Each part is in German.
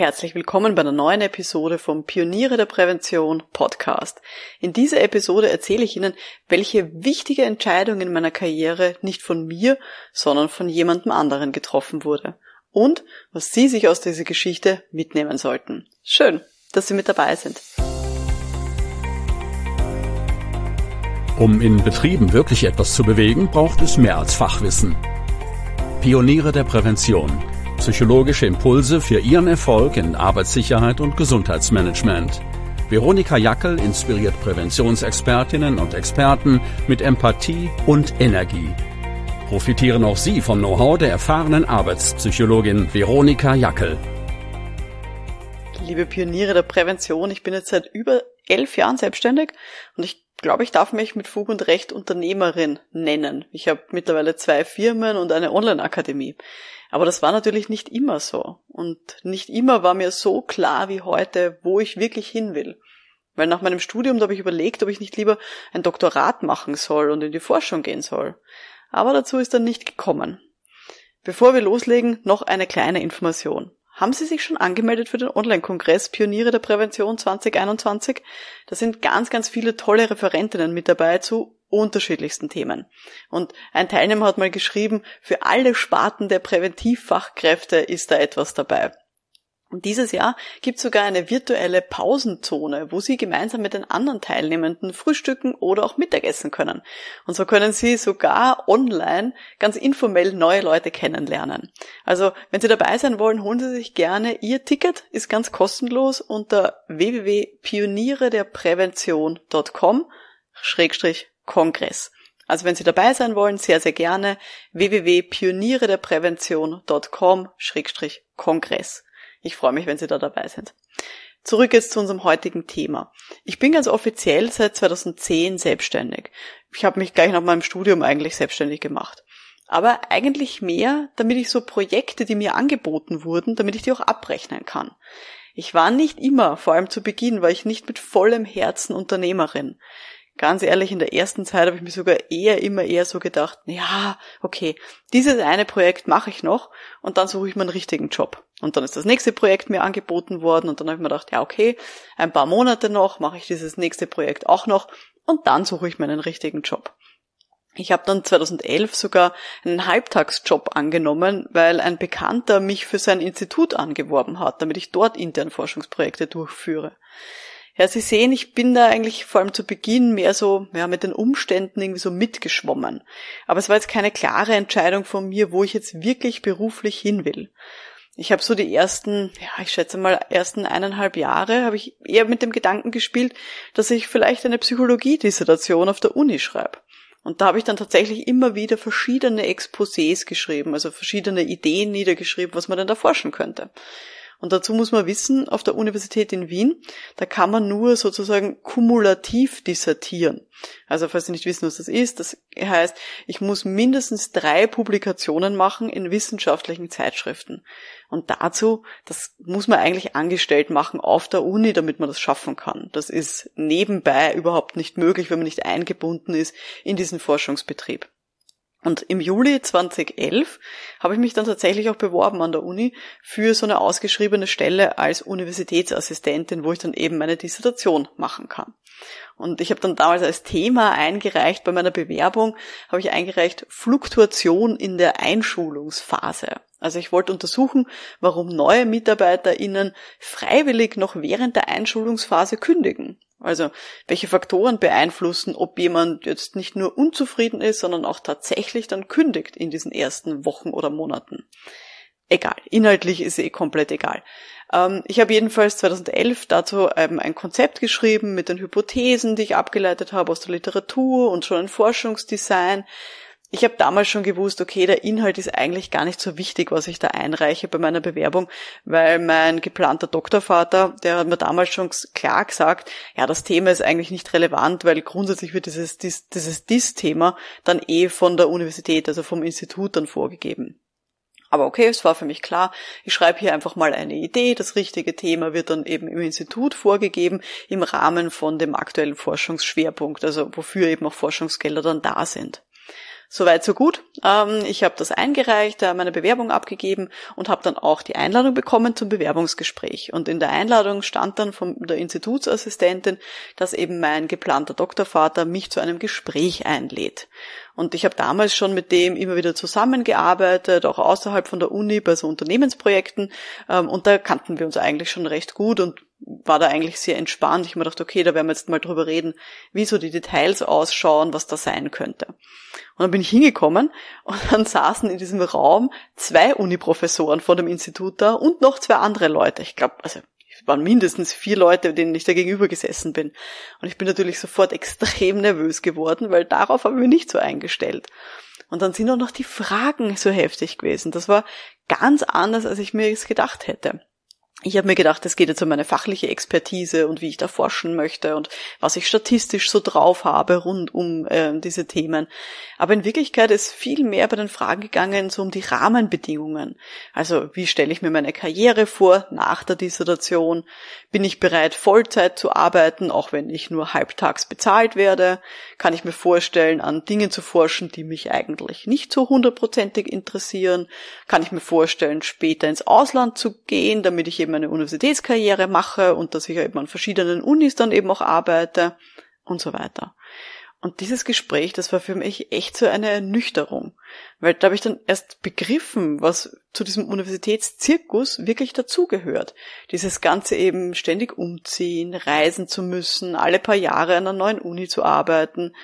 Herzlich willkommen bei einer neuen Episode vom Pioniere der Prävention Podcast. In dieser Episode erzähle ich Ihnen, welche wichtige Entscheidung in meiner Karriere nicht von mir, sondern von jemandem anderen getroffen wurde. Und was Sie sich aus dieser Geschichte mitnehmen sollten. Schön, dass Sie mit dabei sind. Um in Betrieben wirklich etwas zu bewegen, braucht es mehr als Fachwissen. Pioniere der Prävention Psychologische Impulse für Ihren Erfolg in Arbeitssicherheit und Gesundheitsmanagement. Veronika Jackel inspiriert Präventionsexpertinnen und Experten mit Empathie und Energie. Profitieren auch Sie vom Know-how der erfahrenen Arbeitspsychologin Veronika Jackel. Liebe Pioniere der Prävention, ich bin jetzt seit über elf Jahren selbstständig und ich glaube, ich darf mich mit Fug und Recht Unternehmerin nennen. Ich habe mittlerweile zwei Firmen und eine Online-Akademie. Aber das war natürlich nicht immer so. Und nicht immer war mir so klar wie heute, wo ich wirklich hin will. Weil nach meinem Studium, habe ich überlegt, ob ich nicht lieber ein Doktorat machen soll und in die Forschung gehen soll. Aber dazu ist dann nicht gekommen. Bevor wir loslegen, noch eine kleine Information. Haben Sie sich schon angemeldet für den Online-Kongress Pioniere der Prävention 2021? Da sind ganz, ganz viele tolle Referentinnen mit dabei zu unterschiedlichsten Themen. Und ein Teilnehmer hat mal geschrieben, für alle Sparten der Präventivfachkräfte ist da etwas dabei. Und dieses Jahr gibt es sogar eine virtuelle Pausenzone, wo Sie gemeinsam mit den anderen Teilnehmenden frühstücken oder auch Mittagessen können. Und so können Sie sogar online ganz informell neue Leute kennenlernen. Also, wenn Sie dabei sein wollen, holen Sie sich gerne Ihr Ticket, ist ganz kostenlos unter www.pioniere-der-prävention.com Kongress. Also wenn Sie dabei sein wollen, sehr, sehr gerne www.pioniere-der-prävention.com Kongress. Ich freue mich, wenn Sie da dabei sind. Zurück jetzt zu unserem heutigen Thema. Ich bin ganz offiziell seit 2010 selbstständig. Ich habe mich gleich nach meinem Studium eigentlich selbstständig gemacht. Aber eigentlich mehr, damit ich so Projekte, die mir angeboten wurden, damit ich die auch abrechnen kann. Ich war nicht immer, vor allem zu Beginn, war ich nicht mit vollem Herzen Unternehmerin ganz ehrlich, in der ersten Zeit habe ich mir sogar eher immer eher so gedacht, ja, okay, dieses eine Projekt mache ich noch und dann suche ich mir einen richtigen Job. Und dann ist das nächste Projekt mir angeboten worden und dann habe ich mir gedacht, ja, okay, ein paar Monate noch mache ich dieses nächste Projekt auch noch und dann suche ich mir einen richtigen Job. Ich habe dann 2011 sogar einen Halbtagsjob angenommen, weil ein Bekannter mich für sein Institut angeworben hat, damit ich dort intern Forschungsprojekte durchführe. Ja, Sie sehen, ich bin da eigentlich vor allem zu Beginn mehr so, ja, mit den Umständen irgendwie so mitgeschwommen. Aber es war jetzt keine klare Entscheidung von mir, wo ich jetzt wirklich beruflich hin will. Ich habe so die ersten, ja, ich schätze mal, ersten eineinhalb Jahre habe ich eher mit dem Gedanken gespielt, dass ich vielleicht eine Psychologiedissertation auf der Uni schreibe. Und da habe ich dann tatsächlich immer wieder verschiedene Exposés geschrieben, also verschiedene Ideen niedergeschrieben, was man denn da forschen könnte. Und dazu muss man wissen, auf der Universität in Wien, da kann man nur sozusagen kumulativ dissertieren. Also falls Sie nicht wissen, was das ist, das heißt, ich muss mindestens drei Publikationen machen in wissenschaftlichen Zeitschriften. Und dazu, das muss man eigentlich angestellt machen auf der Uni, damit man das schaffen kann. Das ist nebenbei überhaupt nicht möglich, wenn man nicht eingebunden ist in diesen Forschungsbetrieb. Und im Juli 2011 habe ich mich dann tatsächlich auch beworben an der Uni für so eine ausgeschriebene Stelle als Universitätsassistentin, wo ich dann eben meine Dissertation machen kann. Und ich habe dann damals als Thema eingereicht, bei meiner Bewerbung habe ich eingereicht Fluktuation in der Einschulungsphase. Also ich wollte untersuchen, warum neue MitarbeiterInnen freiwillig noch während der Einschulungsphase kündigen. Also welche Faktoren beeinflussen, ob jemand jetzt nicht nur unzufrieden ist, sondern auch tatsächlich dann kündigt in diesen ersten Wochen oder Monaten. Egal, inhaltlich ist eh komplett egal. Ähm, ich habe jedenfalls 2011 dazu ähm, ein Konzept geschrieben mit den Hypothesen, die ich abgeleitet habe aus der Literatur und schon ein Forschungsdesign ich habe damals schon gewusst, okay, der Inhalt ist eigentlich gar nicht so wichtig, was ich da einreiche bei meiner Bewerbung, weil mein geplanter Doktorvater, der hat mir damals schon klar gesagt, ja, das Thema ist eigentlich nicht relevant, weil grundsätzlich wird dieses dieses DIS-Thema dann eh von der Universität, also vom Institut dann vorgegeben. Aber okay, es war für mich klar, ich schreibe hier einfach mal eine Idee, das richtige Thema wird dann eben im Institut vorgegeben im Rahmen von dem aktuellen Forschungsschwerpunkt, also wofür eben auch Forschungsgelder dann da sind. Soweit so gut. Ähm, ich habe das eingereicht, äh, meine Bewerbung abgegeben und habe dann auch die Einladung bekommen zum Bewerbungsgespräch. Und in der Einladung stand dann von der Institutsassistentin, dass eben mein geplanter Doktorvater mich zu einem Gespräch einlädt. Und ich habe damals schon mit dem immer wieder zusammengearbeitet, auch außerhalb von der Uni bei so Unternehmensprojekten. Ähm, und da kannten wir uns eigentlich schon recht gut und war da eigentlich sehr entspannt. Ich mir dachte, okay, da werden wir jetzt mal drüber reden, wie so die Details ausschauen, was da sein könnte. Und dann bin ich hingekommen und dann saßen in diesem Raum zwei Uniprofessoren von dem Institut da und noch zwei andere Leute. Ich glaube, also es waren mindestens vier Leute, denen ich da gegenüber gesessen bin. Und ich bin natürlich sofort extrem nervös geworden, weil darauf habe ich mich nicht so eingestellt. Und dann sind auch noch die Fragen so heftig gewesen. Das war ganz anders, als ich mir es gedacht hätte ich habe mir gedacht, es geht jetzt um meine fachliche Expertise und wie ich da forschen möchte und was ich statistisch so drauf habe rund um äh, diese Themen. Aber in Wirklichkeit ist viel mehr bei den Fragen gegangen so um die Rahmenbedingungen. Also wie stelle ich mir meine Karriere vor nach der Dissertation? Bin ich bereit, Vollzeit zu arbeiten, auch wenn ich nur halbtags bezahlt werde? Kann ich mir vorstellen, an Dingen zu forschen, die mich eigentlich nicht so hundertprozentig interessieren? Kann ich mir vorstellen, später ins Ausland zu gehen, damit ich eben eben eine Universitätskarriere mache und dass ich eben an verschiedenen Unis dann eben auch arbeite und so weiter. Und dieses Gespräch, das war für mich echt so eine Ernüchterung, weil da habe ich dann erst begriffen, was zu diesem Universitätszirkus wirklich dazugehört. Dieses ganze eben ständig umziehen, reisen zu müssen, alle paar Jahre an einer neuen Uni zu arbeiten.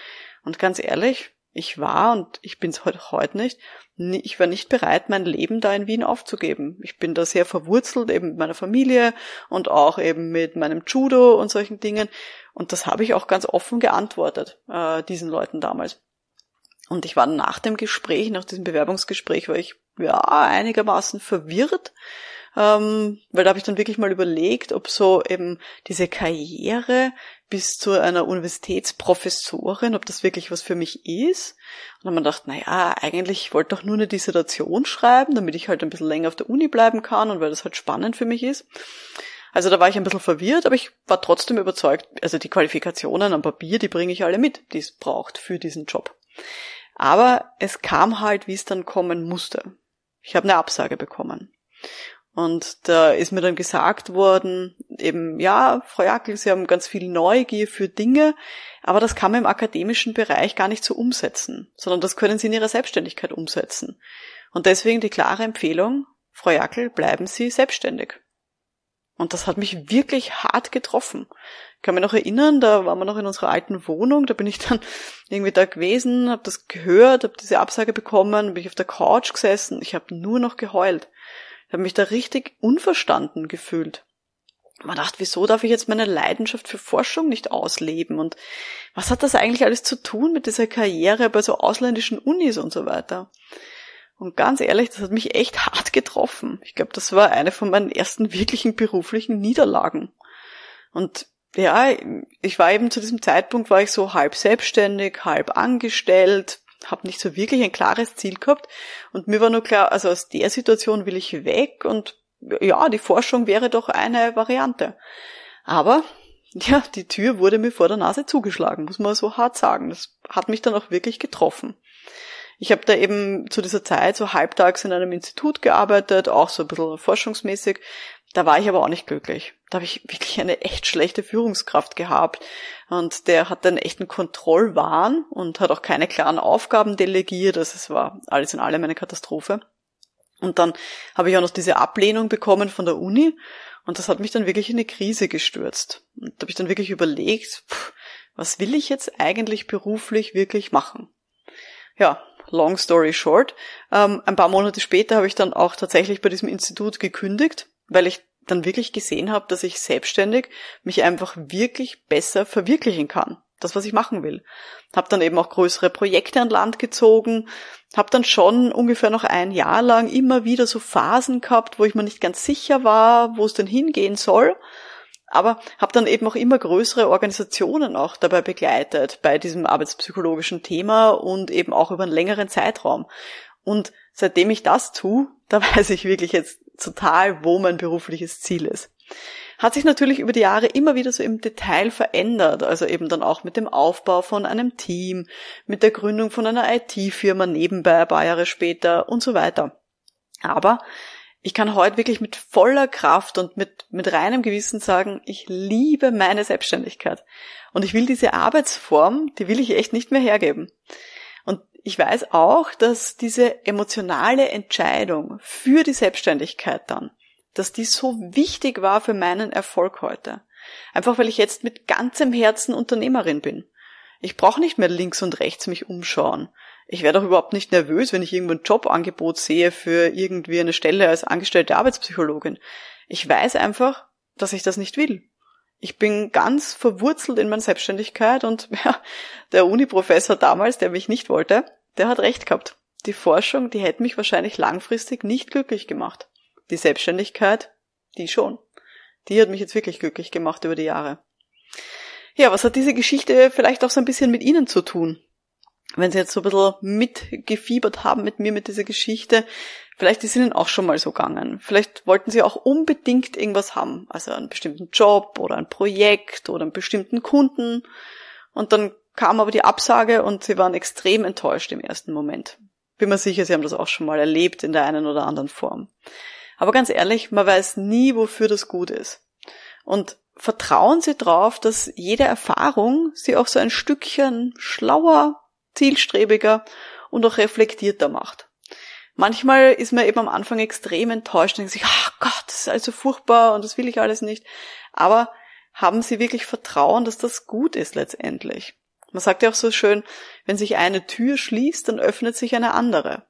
Und ganz ehrlich, ich war und ich bin es heute, heute nicht, ich war nicht bereit, mein Leben da in Wien aufzugeben. Ich bin da sehr verwurzelt, eben mit meiner Familie und auch eben mit meinem Judo und solchen Dingen. Und das habe ich auch ganz offen geantwortet, äh, diesen Leuten damals. Und ich war nach dem Gespräch, nach diesem Bewerbungsgespräch, war ich ja einigermaßen verwirrt, ähm, weil da habe ich dann wirklich mal überlegt, ob so eben diese Karriere bis zu einer Universitätsprofessorin, ob das wirklich was für mich ist. Und dann habe man gedacht, na ja, eigentlich wollte ich doch nur eine Dissertation schreiben, damit ich halt ein bisschen länger auf der Uni bleiben kann und weil das halt spannend für mich ist. Also da war ich ein bisschen verwirrt, aber ich war trotzdem überzeugt, also die Qualifikationen am Papier, die bringe ich alle mit, die es braucht für diesen Job. Aber es kam halt, wie es dann kommen musste. Ich habe eine Absage bekommen. Und da ist mir dann gesagt worden, eben, ja, Frau Jackel, Sie haben ganz viel Neugier für Dinge, aber das kann man im akademischen Bereich gar nicht so umsetzen, sondern das können Sie in Ihrer Selbstständigkeit umsetzen. Und deswegen die klare Empfehlung, Frau Jackel, bleiben Sie selbstständig. Und das hat mich wirklich hart getroffen. Ich kann mich noch erinnern, da waren wir noch in unserer alten Wohnung, da bin ich dann irgendwie da gewesen, habe das gehört, habe diese Absage bekommen, bin ich auf der Couch gesessen, ich habe nur noch geheult. Ich habe mich da richtig unverstanden gefühlt. Man dachte, wieso darf ich jetzt meine Leidenschaft für Forschung nicht ausleben? Und was hat das eigentlich alles zu tun mit dieser Karriere bei so ausländischen Unis und so weiter? Und ganz ehrlich, das hat mich echt hart getroffen. Ich glaube, das war eine von meinen ersten wirklichen beruflichen Niederlagen. Und ja, ich war eben zu diesem Zeitpunkt, war ich so halb selbstständig, halb angestellt, habe nicht so wirklich ein klares Ziel gehabt und mir war nur klar, also aus der Situation will ich weg und ja, die Forschung wäre doch eine Variante. Aber ja, die Tür wurde mir vor der Nase zugeschlagen, muss man so hart sagen. Das hat mich dann auch wirklich getroffen. Ich habe da eben zu dieser Zeit so halbtags in einem Institut gearbeitet, auch so ein bisschen forschungsmäßig. Da war ich aber auch nicht glücklich. Da habe ich wirklich eine echt schlechte Führungskraft gehabt. Und der hat einen echten Kontrollwahn und hat auch keine klaren Aufgaben delegiert. Also es war alles in allem eine Katastrophe. Und dann habe ich auch noch diese Ablehnung bekommen von der Uni. Und das hat mich dann wirklich in eine Krise gestürzt. Und da habe ich dann wirklich überlegt, pff, was will ich jetzt eigentlich beruflich wirklich machen? Ja, long story short. Ähm, ein paar Monate später habe ich dann auch tatsächlich bei diesem Institut gekündigt, weil ich dann wirklich gesehen habe, dass ich selbstständig mich einfach wirklich besser verwirklichen kann. Das, was ich machen will. Hab dann eben auch größere Projekte an Land gezogen, hab dann schon ungefähr noch ein Jahr lang immer wieder so Phasen gehabt, wo ich mir nicht ganz sicher war, wo es denn hingehen soll. Aber habe dann eben auch immer größere Organisationen auch dabei begleitet bei diesem arbeitspsychologischen Thema und eben auch über einen längeren Zeitraum. Und seitdem ich das tue, da weiß ich wirklich jetzt total, wo mein berufliches Ziel ist. Hat sich natürlich über die Jahre immer wieder so im Detail verändert, also eben dann auch mit dem Aufbau von einem Team, mit der Gründung von einer IT-Firma nebenbei ein paar Jahre später und so weiter. Aber ich kann heute wirklich mit voller Kraft und mit, mit reinem Gewissen sagen, ich liebe meine Selbstständigkeit. Und ich will diese Arbeitsform, die will ich echt nicht mehr hergeben. Ich weiß auch, dass diese emotionale Entscheidung für die Selbstständigkeit dann, dass die so wichtig war für meinen Erfolg heute. Einfach weil ich jetzt mit ganzem Herzen Unternehmerin bin. Ich brauche nicht mehr links und rechts mich umschauen. Ich werde auch überhaupt nicht nervös, wenn ich irgendwo ein Jobangebot sehe für irgendwie eine Stelle als angestellte Arbeitspsychologin. Ich weiß einfach, dass ich das nicht will. Ich bin ganz verwurzelt in meiner Selbstständigkeit und ja, der Uni-Professor damals, der mich nicht wollte, der hat recht gehabt. Die Forschung, die hätte mich wahrscheinlich langfristig nicht glücklich gemacht. Die Selbstständigkeit, die schon. Die hat mich jetzt wirklich glücklich gemacht über die Jahre. Ja, was hat diese Geschichte vielleicht auch so ein bisschen mit Ihnen zu tun? Wenn Sie jetzt so ein bisschen mitgefiebert haben mit mir mit dieser Geschichte, vielleicht ist Ihnen auch schon mal so gegangen. Vielleicht wollten Sie auch unbedingt irgendwas haben, also einen bestimmten Job oder ein Projekt oder einen bestimmten Kunden. Und dann kam aber die Absage und Sie waren extrem enttäuscht im ersten Moment. Bin mir sicher, Sie haben das auch schon mal erlebt in der einen oder anderen Form. Aber ganz ehrlich, man weiß nie, wofür das gut ist. Und vertrauen Sie darauf, dass jede Erfahrung Sie auch so ein Stückchen schlauer, zielstrebiger und auch reflektierter macht. Manchmal ist man eben am Anfang extrem enttäuscht und denkt sich, ach Gott, das ist also furchtbar und das will ich alles nicht. Aber haben Sie wirklich Vertrauen, dass das gut ist letztendlich? Man sagt ja auch so schön, wenn sich eine Tür schließt, dann öffnet sich eine andere.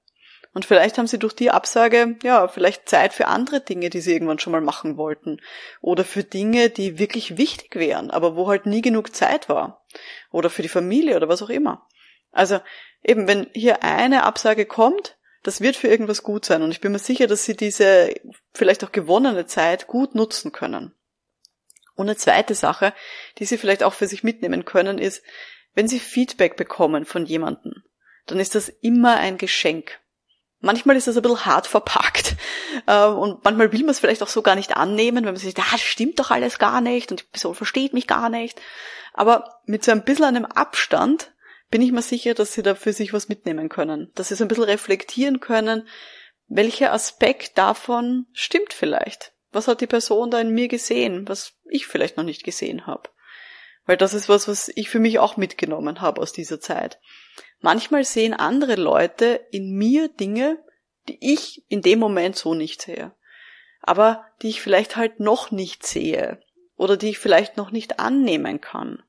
Und vielleicht haben sie durch die Absage, ja, vielleicht Zeit für andere Dinge, die sie irgendwann schon mal machen wollten. Oder für Dinge, die wirklich wichtig wären, aber wo halt nie genug Zeit war. Oder für die Familie oder was auch immer. Also eben, wenn hier eine Absage kommt, das wird für irgendwas gut sein. Und ich bin mir sicher, dass sie diese vielleicht auch gewonnene Zeit gut nutzen können. Und eine zweite Sache, die sie vielleicht auch für sich mitnehmen können, ist, wenn sie Feedback bekommen von jemandem, dann ist das immer ein Geschenk. Manchmal ist das ein bisschen hart verpackt äh, und manchmal will man es vielleicht auch so gar nicht annehmen, wenn man sich sagt, ah, das stimmt doch alles gar nicht und die Person versteht mich gar nicht. Aber mit so ein bisschen einem Abstand bin ich mir sicher, dass sie da für sich was mitnehmen können, dass sie so ein bisschen reflektieren können, welcher Aspekt davon stimmt vielleicht. Was hat die Person da in mir gesehen, was ich vielleicht noch nicht gesehen habe? Weil das ist was, was ich für mich auch mitgenommen habe aus dieser Zeit. Manchmal sehen andere Leute in mir Dinge, die ich in dem Moment so nicht sehe. Aber die ich vielleicht halt noch nicht sehe oder die ich vielleicht noch nicht annehmen kann.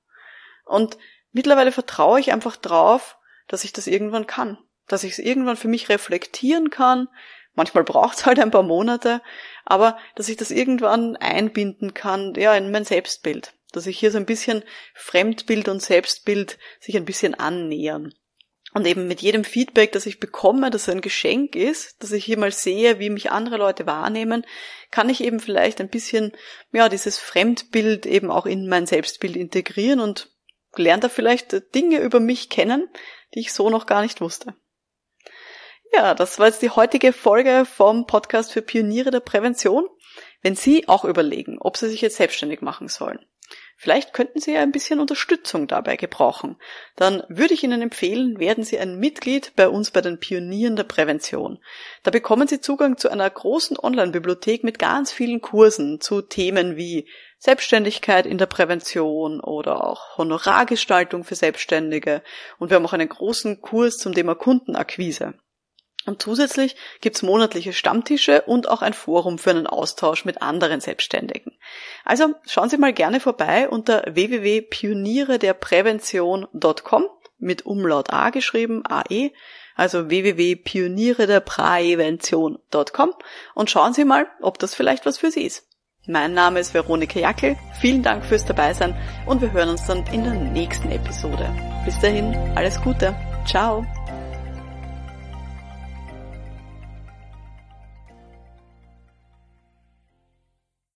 Und mittlerweile vertraue ich einfach drauf, dass ich das irgendwann kann, dass ich es irgendwann für mich reflektieren kann. Manchmal braucht es halt ein paar Monate, aber dass ich das irgendwann einbinden kann, ja, in mein Selbstbild, dass ich hier so ein bisschen Fremdbild und Selbstbild sich ein bisschen annähern. Und eben mit jedem Feedback, das ich bekomme, das ein Geschenk ist, dass ich hier mal sehe, wie mich andere Leute wahrnehmen, kann ich eben vielleicht ein bisschen, ja, dieses Fremdbild eben auch in mein Selbstbild integrieren und lerne da vielleicht Dinge über mich kennen, die ich so noch gar nicht wusste. Ja, das war jetzt die heutige Folge vom Podcast für Pioniere der Prävention. Wenn Sie auch überlegen, ob Sie sich jetzt selbstständig machen sollen, Vielleicht könnten Sie ein bisschen Unterstützung dabei gebrauchen. Dann würde ich Ihnen empfehlen, werden Sie ein Mitglied bei uns bei den Pionieren der Prävention. Da bekommen Sie Zugang zu einer großen Online-Bibliothek mit ganz vielen Kursen zu Themen wie Selbstständigkeit in der Prävention oder auch Honorargestaltung für Selbstständige. Und wir haben auch einen großen Kurs zum Thema Kundenakquise. Und zusätzlich gibt's monatliche Stammtische und auch ein Forum für einen Austausch mit anderen Selbstständigen. Also schauen Sie mal gerne vorbei unter www.pionierederprävention.com mit Umlaut A geschrieben, AE, also www.pionierederprävention.com und schauen Sie mal, ob das vielleicht was für Sie ist. Mein Name ist Veronika Jackel, vielen Dank fürs Dabeisein und wir hören uns dann in der nächsten Episode. Bis dahin, alles Gute, ciao!